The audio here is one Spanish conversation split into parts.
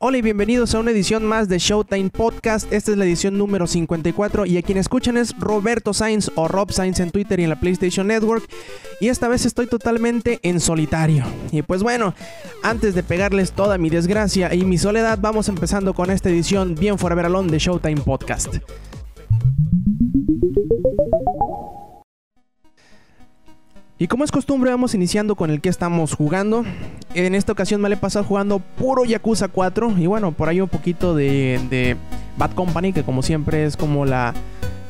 Hola y bienvenidos a una edición más de Showtime Podcast. Esta es la edición número 54 y a quien escuchan es Roberto Sainz o Rob Sainz en Twitter y en la PlayStation Network. Y esta vez estoy totalmente en solitario. Y pues bueno, antes de pegarles toda mi desgracia y mi soledad, vamos empezando con esta edición bien forever alone de Showtime Podcast. Y como es costumbre, vamos iniciando con el que estamos jugando. En esta ocasión me le he pasado jugando puro Yakuza 4. Y bueno, por ahí un poquito de, Bad Company, que como siempre es como la.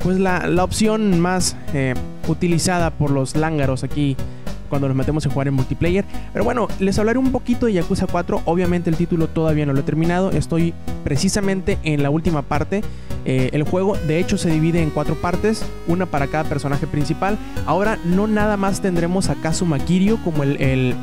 Pues la, opción más eh, utilizada por los lángaros aquí cuando nos metemos a jugar en multiplayer. Pero bueno, les hablaré un poquito de Yakuza 4. Obviamente el título todavía no lo he terminado. Estoy precisamente en la última parte. Eh, el juego de hecho se divide en cuatro partes, una para cada personaje principal. Ahora no nada más tendremos a Kazuma Kiryu como el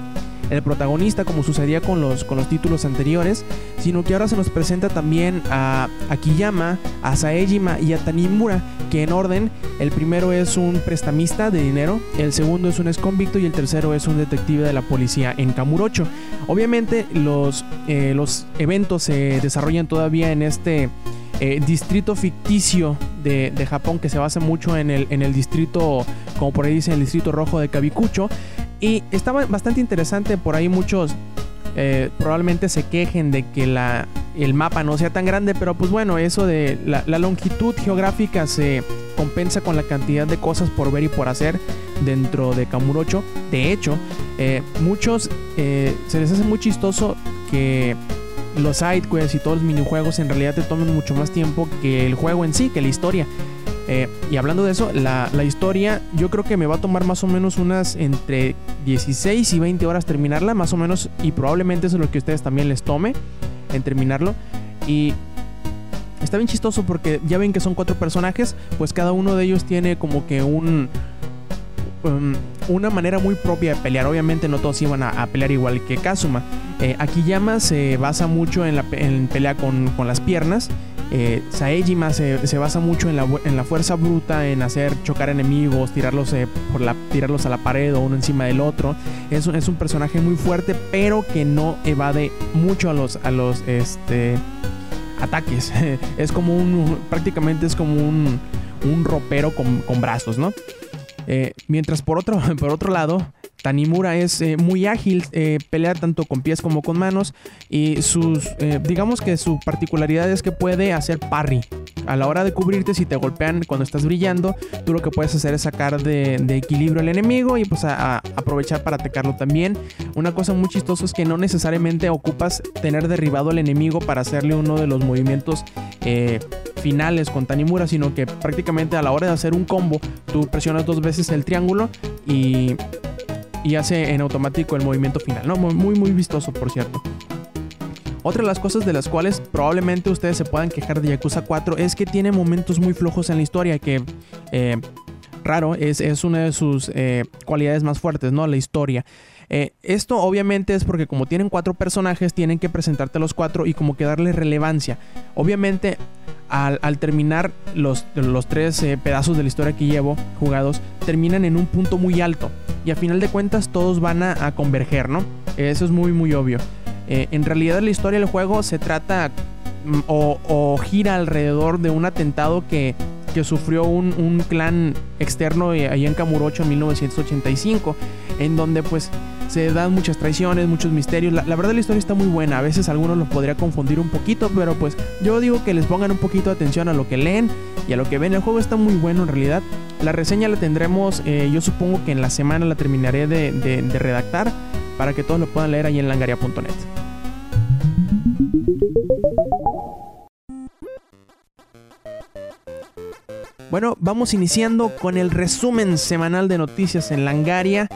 el protagonista como sucedía con los, con los títulos anteriores, sino que ahora se nos presenta también a, Akiyama, a Saejima y a Tanimura, que en orden, el primero es un prestamista de dinero, el segundo es un exconvicto y el tercero es un detective de la policía en Kamurocho. Obviamente los, eh, los eventos se desarrollan todavía en este... Eh, distrito ficticio de, Japón que se basa mucho en el, en el distrito, como por ahí dice, el distrito rojo de Kabikucho. Y estaba bastante interesante, por ahí muchos eh, probablemente se quejen de que el mapa no sea tan grande, pero pues bueno, eso de la, longitud geográfica se compensa con la cantidad de cosas por ver y por hacer dentro de Kamurocho. De hecho, eh, muchos se les hace muy chistoso que los sidequests y todos los minijuegos en realidad te tomen mucho más tiempo que el juego en sí, que la historia. Eh, y hablando de eso, la, historia yo creo que me va a tomar más o menos unas entre 16 y 20 horas terminarla, más o menos, y probablemente eso es lo que a ustedes también les tome en terminarlo. Y está bien chistoso porque ya ven que son cuatro personajes, pues cada uno de ellos tiene como que un... Um, una manera muy propia de pelear. Obviamente no todos iban a, pelear igual que Kazuma. Eh, Akiyama se basa mucho en, la, en pelea con, con las piernas eh, Saejima se, basa mucho en la, fuerza bruta, en hacer chocar enemigos, tirarlos, eh, por la, tirarlos a la pared o uno encima del otro. Es, es un personaje muy fuerte, pero que no evade mucho a los, a los este, ataques. es como un, prácticamente es como un, un ropero con, brazos, ¿no? Eh, mientras por otro, por otro lado, Tanimura es eh, muy ágil, eh, pelea tanto con pies como con manos y sus, eh, digamos que su particularidad es que puede hacer parry. A la hora de cubrirte, si te golpean cuando estás brillando, tú lo que puedes hacer es sacar de, equilibrio al enemigo y pues aprovechar para atacarlo también. Una cosa muy chistosa es que no necesariamente ocupas tener derribado al enemigo para hacerle uno de los movimientos finales con Tanimura, sino que prácticamente a la hora de hacer un combo, tú presionas dos veces el triángulo y y hace en automático el movimiento final, ¿no? Muy, muy vistoso, por cierto. Otra de las cosas de las cuales probablemente ustedes se puedan quejar de Yakuza 4 es que tiene momentos muy flojos en la historia que... Eh, raro, es, es, una de sus eh, cualidades más fuertes, ¿no? La historia. Eh, esto obviamente es porque como tienen cuatro personajes, tienen que presentarte los cuatro y como que darle relevancia. Obviamente al, terminar los, los tres eh, pedazos de la historia que llevo jugados, terminan en un punto muy alto. Y a final de cuentas todos van a, converger, ¿no? Eso es muy, muy obvio. Eh, en realidad la historia del juego se trata mm, o, gira alrededor de un atentado que, que sufrió un, un, clan externo allá en Kamurocho en 1985, en donde pues se dan muchas traiciones, muchos misterios. La, verdad la historia está muy buena. A veces algunos los podría confundir un poquito, pero pues yo digo que les pongan un poquito de atención a lo que leen y a lo que ven. El juego está muy bueno en realidad. La reseña la tendremos, eh, yo supongo que en la semana la terminaré de, redactar para que todos lo puedan leer ahí en langaria.net. Bueno, vamos iniciando con el resumen semanal de noticias en Langaria.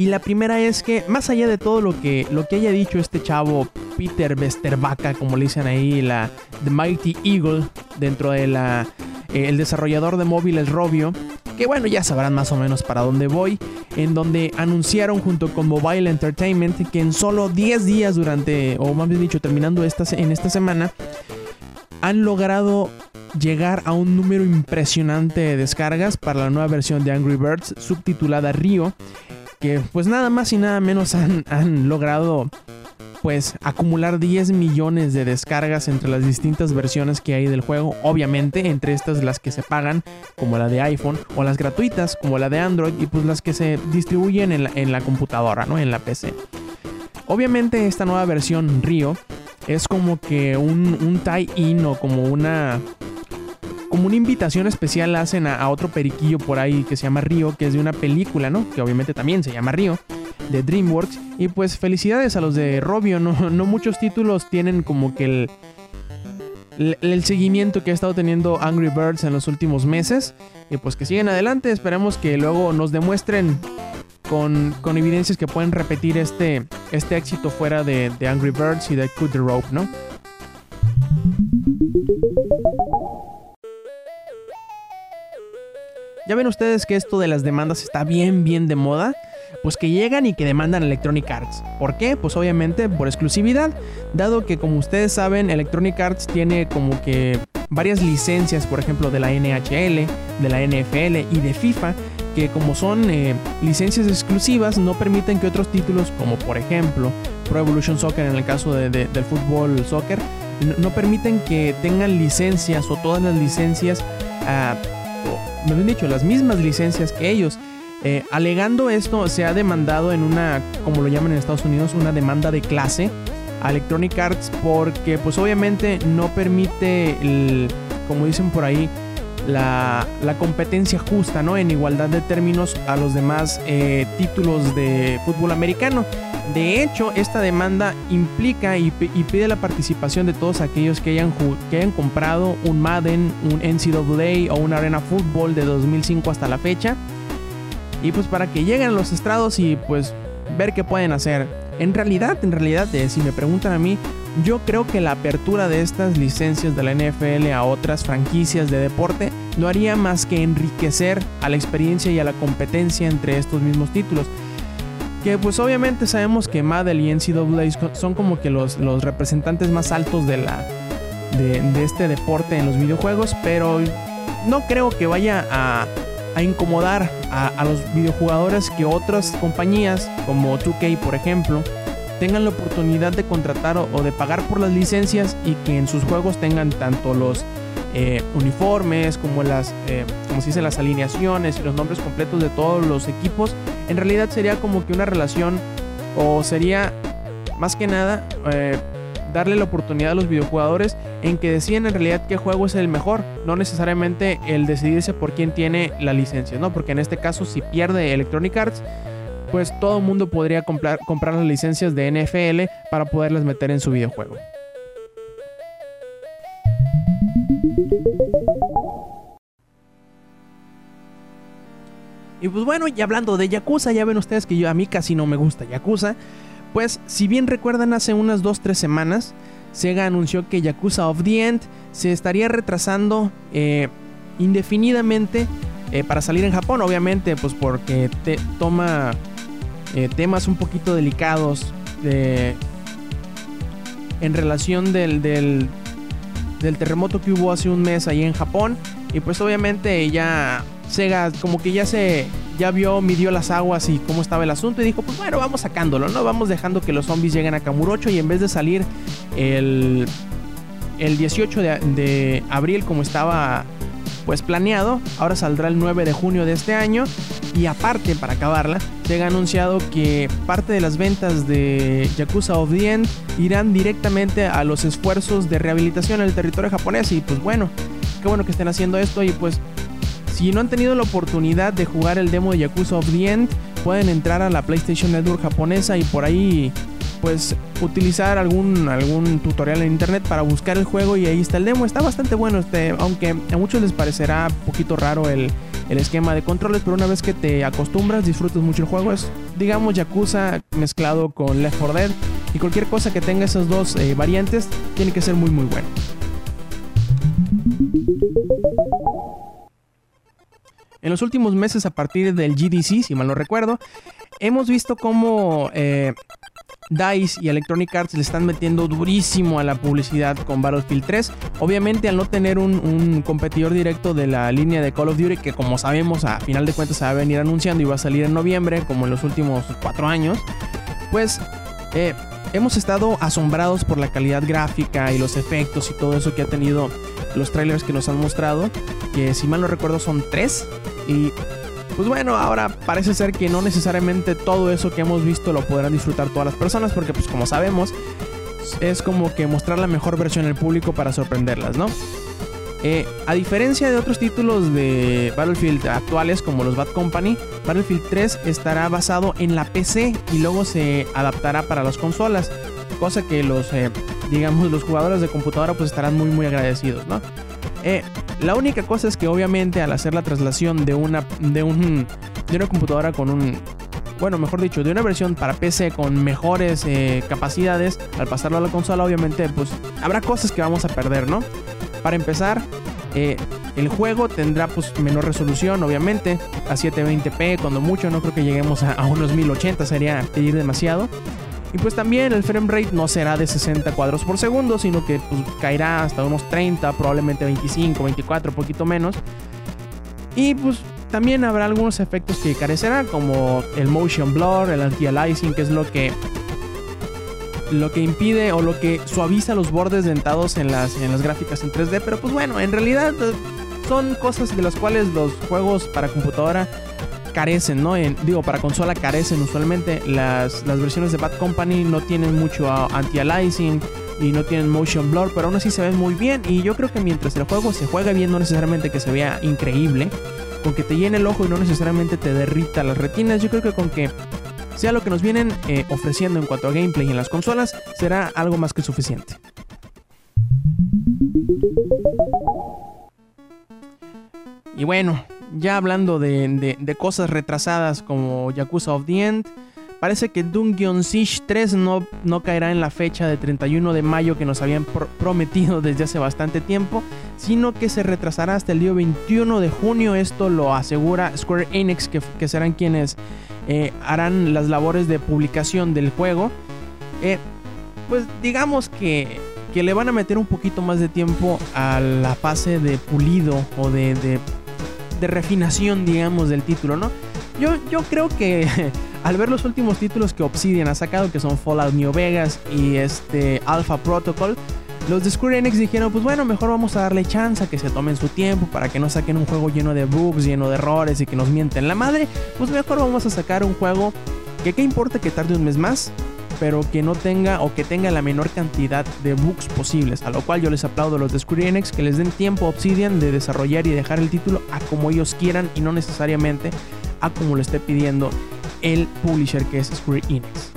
Y la primera es que, más allá de todo lo que, lo que haya dicho este chavo, Peter Westervaca, como le dicen ahí, la The Mighty Eagle, dentro de la eh, el desarrollador de móviles Robio, que bueno, ya sabrán más o menos para dónde voy, en donde anunciaron junto con Mobile Entertainment que en solo 10 días durante, o más bien dicho, terminando esta, en esta semana, han logrado llegar a un número impresionante de descargas para la nueva versión de Angry Birds subtitulada Rio, que pues nada más y nada menos han, han logrado pues acumular 10 millones de descargas entre las distintas versiones que hay del juego, obviamente entre estas las que se pagan como la de iPhone o las gratuitas como la de Android y pues las que se distribuyen en la, en la computadora, ¿no? En la PC. Obviamente esta nueva versión Rio es como que un, un tie-in o como una como una invitación especial hacen a, a, otro periquillo por ahí que se llama Río, que es de una película, ¿no? Que obviamente también se llama Río, de DreamWorks. Y pues felicidades a los de Robio, no, no muchos títulos tienen como que el, el, seguimiento que ha estado teniendo Angry Birds en los últimos meses. Y pues que siguen adelante, esperemos que luego nos demuestren con, con evidencias que pueden repetir este, este éxito fuera de, de Angry Birds y de Cut the Rope, ¿no? Ya ven ustedes que esto de las demandas está bien, bien de moda. Pues que llegan y que demandan Electronic Arts. ¿Por qué? Pues obviamente por exclusividad. Dado que como ustedes saben, Electronic Arts tiene como que varias licencias, por ejemplo, de la NHL, de la NFL y de FIFA, que como son eh, licencias exclusivas, no permiten que otros títulos, como por ejemplo Pro Evolution Soccer en el caso de, de, del fútbol soccer, no, permiten que tengan licencias o todas las licencias. Uh, me han dicho, las mismas licencias que ellos. Eh, alegando esto, se ha demandado en una, como lo llaman en Estados Unidos, una demanda de clase a Electronic Arts porque pues obviamente no permite, el, como dicen por ahí, la, competencia justa, ¿no? En igualdad de términos a los demás eh, títulos de fútbol americano. De hecho, esta demanda implica y, pide la participación de todos aquellos que hayan, que hayan comprado un Madden, un NCAA o un Arena Football de 2005 hasta la fecha y pues para que lleguen a los estrados y pues ver qué pueden hacer. En realidad, en realidad, eh, si me preguntan a mí, yo creo que la apertura de estas licencias de la NFL a otras franquicias de deporte no haría más que enriquecer a la experiencia y a la competencia entre estos mismos títulos. Que pues obviamente sabemos que Madden y NCAA son como que los, los representantes más altos de, la, de, este deporte en los videojuegos, pero no creo que vaya a, incomodar a, a, los videojugadores que otras compañías como 2K por ejemplo tengan la oportunidad de contratar o de pagar por las licencias y que en sus juegos tengan tanto los eh, uniformes como las eh, como se dice las alineaciones y los nombres completos de todos los equipos en realidad sería como que una relación o sería más que nada eh, darle la oportunidad a los videojugadores en que deciden en realidad qué juego es el mejor, no necesariamente el decidirse por quién tiene la licencia, ¿no? Porque en este caso si pierde Electronic Arts, pues todo el mundo podría comprar, comprar las licencias de NFL para poderlas meter en su videojuego. Y pues bueno, y hablando de Yakuza, ya ven ustedes que yo a mí casi no me gusta Yakuza. Pues si bien recuerdan hace unas 2-3 semanas, Sega anunció que Yakuza of the End se estaría retrasando eh, indefinidamente eh, para salir en Japón, obviamente, pues porque toma eh, temas un poquito delicados de, en relación del, del, del, terremoto que hubo hace un mes ahí en Japón. Y pues obviamente ya Sega como que ya se ya vio, midió las aguas y cómo estaba el asunto y dijo, pues bueno, vamos sacándolo, ¿no? Vamos dejando que los zombies lleguen a Kamurocho y en vez de salir el, el 18 de, abril como estaba pues planeado, ahora saldrá el 9 de junio de este año y aparte para acabarla, se ha anunciado que parte de las ventas de Yakuza of irán directamente a los esfuerzos de rehabilitación en el territorio japonés y pues bueno, qué bueno que estén haciendo esto y pues si no han tenido la oportunidad de jugar el demo de Yakuza of the End, pueden entrar a la PlayStation Network japonesa y por ahí pues utilizar algún, algún tutorial en internet para buscar el juego y ahí está el demo. Está bastante bueno, este, aunque a muchos les parecerá un poquito raro el, el esquema de controles, pero una vez que te acostumbras, disfrutas mucho el juego. Es, digamos, Yakuza mezclado con Left 4 Dead y cualquier cosa que tenga esas dos eh, variantes tiene que ser muy muy bueno. En los últimos meses, a partir del GDC, si mal no recuerdo, hemos visto cómo eh, DICE y Electronic Arts le están metiendo durísimo a la publicidad con Battlefield 3. Obviamente al no tener un, competidor directo de la línea de Call of Duty, que como sabemos a final de cuentas se va a venir anunciando y va a salir en noviembre, como en los últimos cuatro años, pues eh, hemos estado asombrados por la calidad gráfica y los efectos y todo eso que ha tenido los trailers que nos han mostrado, que si mal no recuerdo son tres. Y pues bueno, ahora parece ser que no necesariamente todo eso que hemos visto lo podrán disfrutar todas las personas, porque pues como sabemos, es como que mostrar la mejor versión al público para sorprenderlas, ¿no? Eh, a diferencia de otros títulos de Battlefield actuales como los Bad Company, Battlefield 3 estará basado en la PC y luego se adaptará para las consolas, cosa que los, eh, digamos, los jugadores de computadora pues estarán muy muy agradecidos, ¿no? Eh, la única cosa es que obviamente al hacer la traslación de una, de un, de una computadora con un, bueno, mejor dicho, de una versión para PC con mejores eh, capacidades, al pasarlo a la consola, obviamente, pues habrá cosas que vamos a perder, ¿no? Para empezar, eh, el juego tendrá pues menor resolución, obviamente, a 720p, cuando mucho, no creo que lleguemos a, a unos 1080, sería pedir demasiado. Y pues también el frame rate no será de 60 cuadros por segundo, sino que pues, caerá hasta unos 30, probablemente 25, 24, poquito menos. Y pues también habrá algunos efectos que carecerán, como el motion blur, el anti-aliasing, que es lo que lo que impide o lo que suaviza los bordes dentados en las, en las gráficas en 3D. Pero pues bueno, en realidad eh, son cosas de las cuales los juegos para computadora carecen, ¿no? Digo, para consola carecen usualmente. Las, las versiones de Bad Company no tienen mucho anti-aliasing y no tienen motion blur, pero aún así se ven muy bien. Y yo creo que mientras el juego se juega bien, no necesariamente que se vea increíble, con que te llene el ojo y no necesariamente te derrita las retinas, yo creo que con que sea lo que nos vienen eh, ofreciendo en cuanto a gameplay en las consolas, será algo más que suficiente. Y bueno, ya hablando de, de, cosas retrasadas como Yakuza of the End, parece que Dungeon Siege 3 no, no caerá en la fecha de 31 de mayo que nos habían pr prometido desde hace bastante tiempo, sino que se retrasará hasta el día 21 de junio. Esto lo asegura Square Enix, que, que serán quienes eh, harán las labores de publicación del juego. Eh, pues digamos que, que, le van a meter un poquito más de tiempo a la fase de pulido o de de refinación, digamos, del título, ¿no? Yo, yo creo que al ver los últimos títulos que Obsidian ha sacado, que son Fallout New Vegas y este Alpha Protocol, los de Square Enix dijeron, pues bueno, mejor vamos a darle chance a que se tomen su tiempo para que no saquen un juego lleno de bugs, lleno de errores y que nos mienten la madre. Pues mejor vamos a sacar un juego que qué importa que tarde un mes más, pero que no tenga o que tenga la menor cantidad de bugs posibles. A lo cual yo les aplaudo a los de Square Enix que les den tiempo a Obsidian de desarrollar y dejar el título a como ellos quieran y no necesariamente a como lo esté pidiendo el publisher que es Square Enix.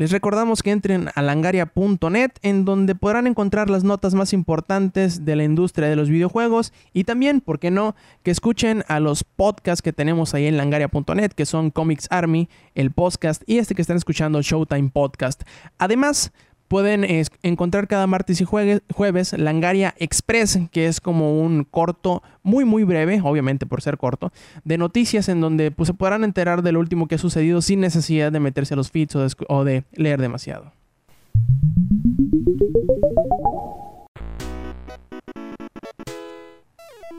Les recordamos que entren a langaria.net en donde podrán encontrar las notas más importantes de la industria de los videojuegos y también, ¿por qué no?, que escuchen a los podcasts que tenemos ahí en langaria.net que son Comics Army, el podcast y este que están escuchando Showtime Podcast. Además, Pueden encontrar cada martes y jueves, jueves Langaria Express, que es como un corto muy muy breve, obviamente por ser corto, de noticias en donde pues, se podrán enterar de lo último que ha sucedido sin necesidad de meterse a los feeds o de leer demasiado.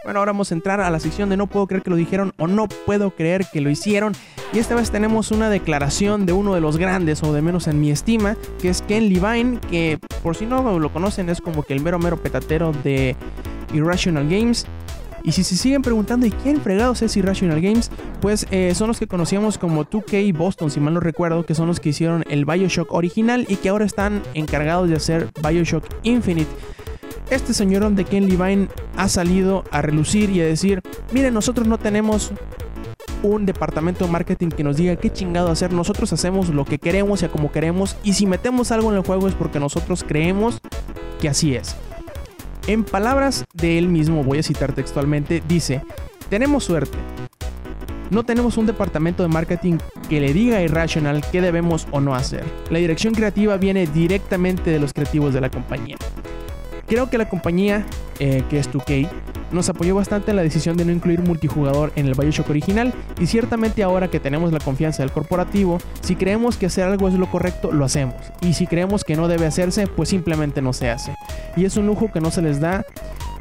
Bueno, ahora vamos a entrar a la sección de no puedo creer que lo dijeron o no puedo creer que lo hicieron. Y esta vez tenemos una declaración de uno de los grandes, o de menos en mi estima, que es Ken Levine, que por si no lo conocen es como que el mero mero petatero de Irrational Games. Y si se siguen preguntando, ¿y quién fregados es Irrational Games? Pues eh, son los que conocíamos como 2K Boston, si mal no recuerdo, que son los que hicieron el Bioshock original y que ahora están encargados de hacer Bioshock Infinite este señor de Ken Levine ha salido a relucir y a decir, miren, nosotros no tenemos un departamento de marketing que nos diga qué chingado hacer, nosotros hacemos lo que queremos y a como queremos y si metemos algo en el juego es porque nosotros creemos que así es. En palabras de él mismo, voy a citar textualmente, dice, tenemos suerte. No tenemos un departamento de marketing que le diga a Irrational qué debemos o no hacer. La dirección creativa viene directamente de los creativos de la compañía. Creo que la compañía, eh, que es 2K, nos apoyó bastante en la decisión de no incluir multijugador en el Bioshock original y ciertamente ahora que tenemos la confianza del corporativo, si creemos que hacer algo es lo correcto, lo hacemos. Y si creemos que no debe hacerse, pues simplemente no se hace. Y es un lujo que no se les da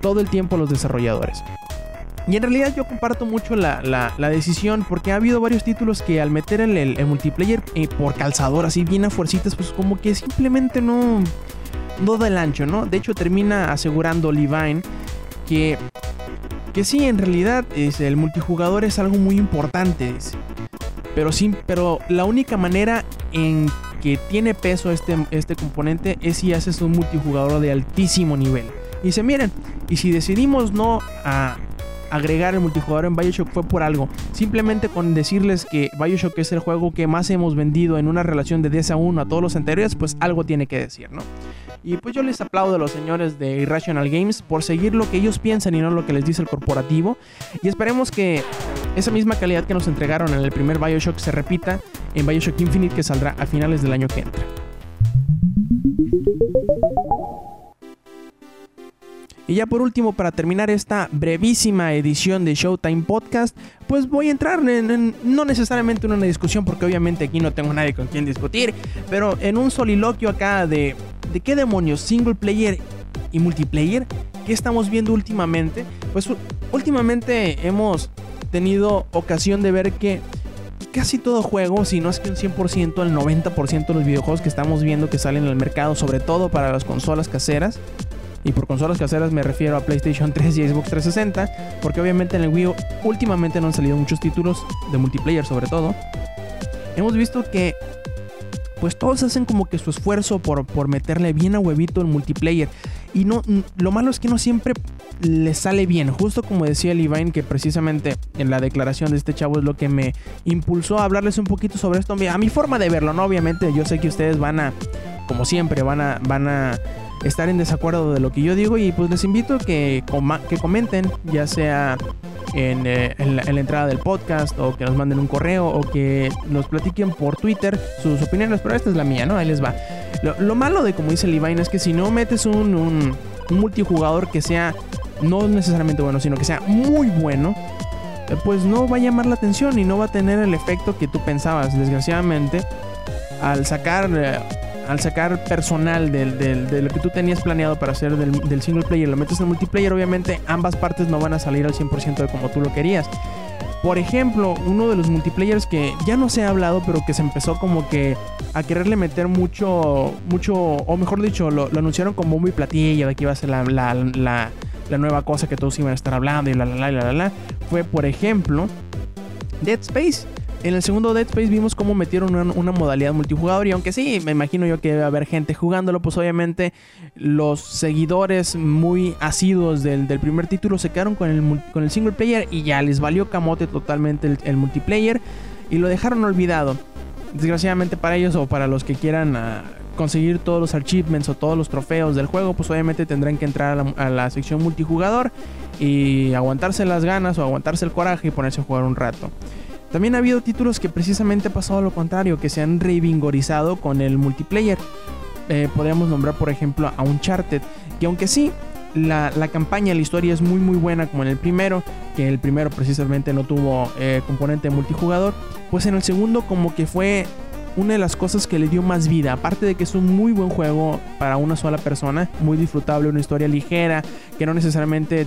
todo el tiempo a los desarrolladores. Y en realidad yo comparto mucho la, decisión porque ha habido varios títulos que al meter el, el, multiplayer eh, por calzador así bien a fuercitas, pues como que simplemente no, no da el ancho, ¿no? De hecho termina asegurando Levine que, que sí, en realidad es, el multijugador es algo muy importante, Pero, sí, pero la única manera en que tiene peso este, este componente es si haces un multijugador de altísimo nivel. Y dice, miren, y si decidimos no a agregar el multijugador en Bioshock fue por algo. Simplemente con decirles que Bioshock es el juego que más hemos vendido en una relación de 10 a 1 a todos los anteriores, pues algo tiene que decir, ¿no? Y pues yo les aplaudo a los señores de Irrational Games por seguir lo que ellos piensan y no lo que les dice el corporativo. Y esperemos que esa misma calidad que nos entregaron en el primer Bioshock se repita en Bioshock Infinite que saldrá a finales del año que entra. Y ya por último, para terminar esta brevísima edición de Showtime Podcast, pues voy a entrar en, no necesariamente en una discusión, porque obviamente aquí no tengo nadie con quien discutir, pero en un soliloquio acá de, de qué demonios, single player y multiplayer, ¿qué estamos viendo últimamente? Pues últimamente hemos tenido ocasión de ver que casi todo juego, si no es que un 100%, el 90% de los videojuegos que estamos viendo que salen al mercado, sobre todo para las consolas caseras, y por consolas caseras me refiero a PlayStation 3 y Xbox 360, porque obviamente en el Wii U últimamente no han salido muchos títulos de multiplayer sobre todo. Hemos visto que pues todos hacen como que su esfuerzo por, por meterle bien a huevito el multiplayer. Y no, lo malo es que no siempre le sale bien. Justo como decía Levine, que precisamente en la declaración de este chavo es lo que me impulsó a hablarles un poquito sobre esto. A mi forma de verlo, ¿no? Obviamente yo sé que ustedes van a, como siempre, van a, van a estar en desacuerdo de lo que yo digo y pues les invito a que, que comenten, ya sea eh, en, la, entrada del podcast o que nos manden un correo o que nos platiquen por Twitter sus opiniones, pero esta es la mía, ¿no? Ahí les va. Lo, malo de, como dice Levine, es que si no metes un, multijugador que sea no necesariamente bueno, sino que sea muy bueno, pues no va a llamar la atención y no va a tener el efecto que tú pensabas. Desgraciadamente, al sacar eh, al sacar personal de lo que tú tenías planeado para hacer del, single player, lo metes en multiplayer, obviamente ambas partes no van a salir al 100% de como tú lo querías. Por ejemplo, uno de los multiplayers que ya no se ha hablado, pero que se empezó como que a quererle meter mucho, mucho, o mejor dicho, lo, anunciaron como muy platillo de que iba a ser la, la, nueva cosa que todos iban a estar hablando y la, la, la, la, la, fue, por ejemplo, Dead Space. En el segundo Dead Space vimos cómo metieron una, modalidad multijugador y aunque sí, me imagino yo que debe haber gente jugándolo, pues obviamente los seguidores muy asiduos del, primer título se quedaron con el, single player y ya les valió camote totalmente el, multiplayer y lo dejaron olvidado. Desgraciadamente para ellos o para los que quieran ah, conseguir todos los achievements o todos los trofeos del juego, pues obviamente tendrán que entrar a a la sección multijugador y aguantarse las ganas o aguantarse el coraje y ponerse a jugar un rato. También ha habido títulos que precisamente ha pasado lo contrario, que se han revingorizado con el multiplayer. Eh, podríamos nombrar, por ejemplo, a Uncharted, que aunque sí, la, campaña, la historia es muy muy buena como en el primero, que el primero precisamente no tuvo eh, componente multijugador, pues en el segundo como que fue una de las cosas que le dio más vida, aparte de que es un muy buen juego para una sola persona, muy disfrutable, una historia ligera, que no necesariamente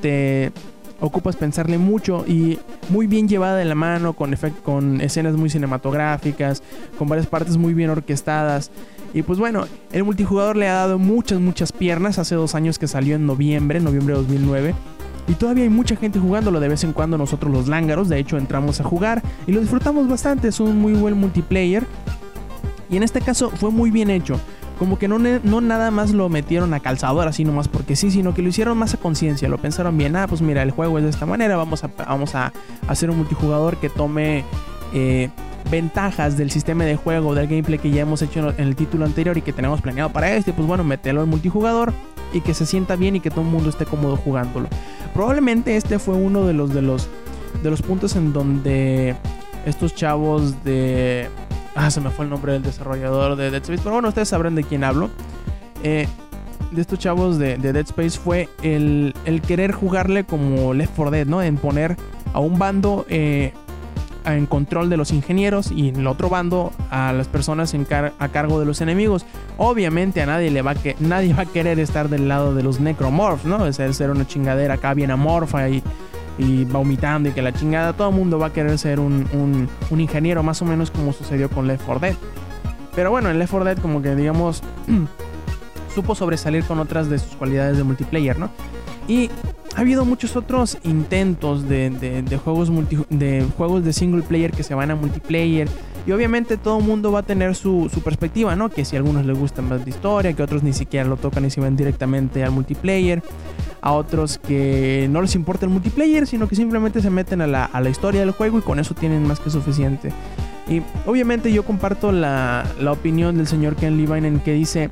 te ocupas pensarle mucho y muy bien llevada de la mano, con, con escenas muy cinematográficas, con varias partes muy bien orquestadas. Y pues bueno, el multijugador le ha dado muchas, muchas piernas. Hace dos años que salió en noviembre, noviembre de 2009. Y todavía hay mucha gente jugándolo de vez en cuando nosotros los lángaros. De hecho, entramos a jugar y lo disfrutamos bastante. Es un muy buen multiplayer. Y en este caso fue muy bien hecho como que no, no nada más lo metieron a calzador así nomás porque sí, sino que lo hicieron más a conciencia, lo pensaron bien, ah, pues mira, el juego es de esta manera, vamos a, vamos a hacer un multijugador que tome eh, ventajas del sistema de juego, del gameplay que ya hemos hecho en el título anterior y que tenemos planeado para este, pues bueno, mételo en multijugador y que se sienta bien y que todo el mundo esté cómodo jugándolo. Probablemente este fue uno de los de los de los puntos en donde estos chavos de Ah, se me fue el nombre del desarrollador de Dead Space. Pero bueno, ustedes sabrán de quién hablo. Eh, de estos chavos de, de Dead Space fue el, el, querer jugarle como Left 4 Dead, ¿no? En poner a un bando eh, en control de los ingenieros y en el otro bando a las personas en a cargo de los enemigos. Obviamente a nadie le va a que nadie va a querer estar del lado de los necromorphs, ¿no? Es ser una chingadera acá bien amorfa y, y vomitando y que la chingada. Todo el mundo va a querer ser un, un, un ingeniero, más o menos como sucedió con Left 4 Dead. Pero bueno, en Left 4 Dead como que digamos supo sobresalir con otras de sus cualidades de multiplayer, ¿no? Y ha habido muchos otros intentos de, de, de juegos multi, de juegos de single player que se van a multiplayer. Y obviamente todo el mundo va a tener su, su, perspectiva, ¿no? Que si a algunos les gusta más de historia, que otros ni siquiera lo tocan y se van directamente al multiplayer. A otros que no les importa el multiplayer, sino que simplemente se meten a la, historia del juego y con eso tienen más que suficiente. Y obviamente yo comparto la, la opinión del señor Ken Levine en que dice,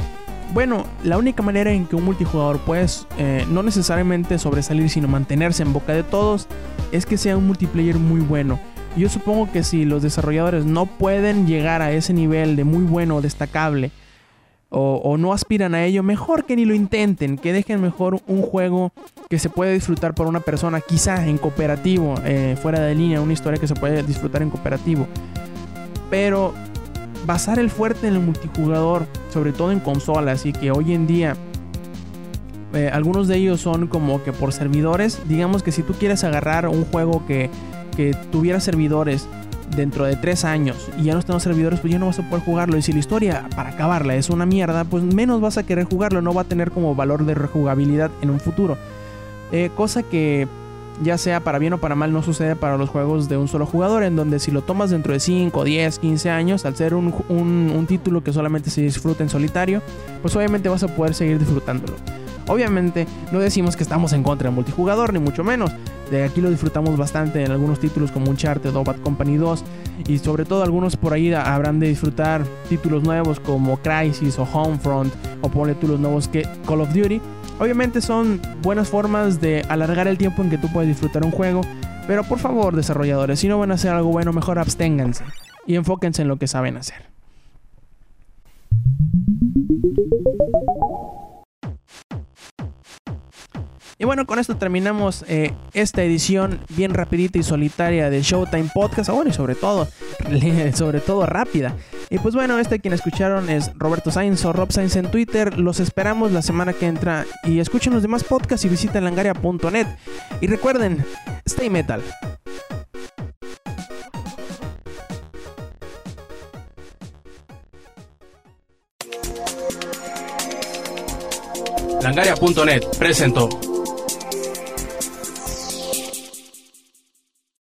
bueno, la única manera en que un multijugador puede eh, no necesariamente sobresalir, sino mantenerse en boca de todos, es que sea un multiplayer muy bueno. Yo supongo que si los desarrolladores no pueden llegar a ese nivel de muy bueno o destacable, o, no aspiran a ello, mejor que ni lo intenten, que dejen mejor un juego que se puede disfrutar por una persona, quizá en cooperativo, eh, fuera de línea, una historia que se puede disfrutar en cooperativo. Pero basar el fuerte en el multijugador, sobre todo en consolas, y que hoy en día eh, algunos de ellos son como que por servidores. Digamos que si tú quieres agarrar un juego que, que tuviera servidores dentro de tres años y ya no están los servidores, pues ya no vas a poder jugarlo. Y si la historia para acabarla es una mierda, pues menos vas a querer jugarlo, no va a tener como valor de rejugabilidad en un futuro. Eh, cosa que ya sea para bien o para mal, no sucede para los juegos de un solo jugador, en donde si lo tomas dentro de 5, 10, 15 años, al ser un, un, un, título que solamente se disfruta en solitario, pues obviamente vas a poder seguir disfrutándolo. Obviamente no decimos que estamos en contra del multijugador, ni mucho menos. De aquí lo disfrutamos bastante en algunos títulos como Uncharted o Bad Company 2. Y sobre todo algunos por ahí habrán de disfrutar títulos nuevos como Crisis o Homefront o ponle tú nuevos que Call of Duty. Obviamente son buenas formas de alargar el tiempo en que tú puedes disfrutar un juego, pero por favor desarrolladores, si no van a hacer algo bueno, mejor absténganse y enfóquense en lo que saben hacer. Y bueno, con esto terminamos eh, esta edición bien rapidita y solitaria de Showtime Podcast. Bueno, y sobre todo, sobre todo rápida. Y pues bueno, este quien escucharon es Roberto Sainz o Rob Sainz en Twitter. Los esperamos la semana que entra. Y escuchen los demás podcasts y visiten langaria.net. Y recuerden, stay metal. Langaria.net presentó.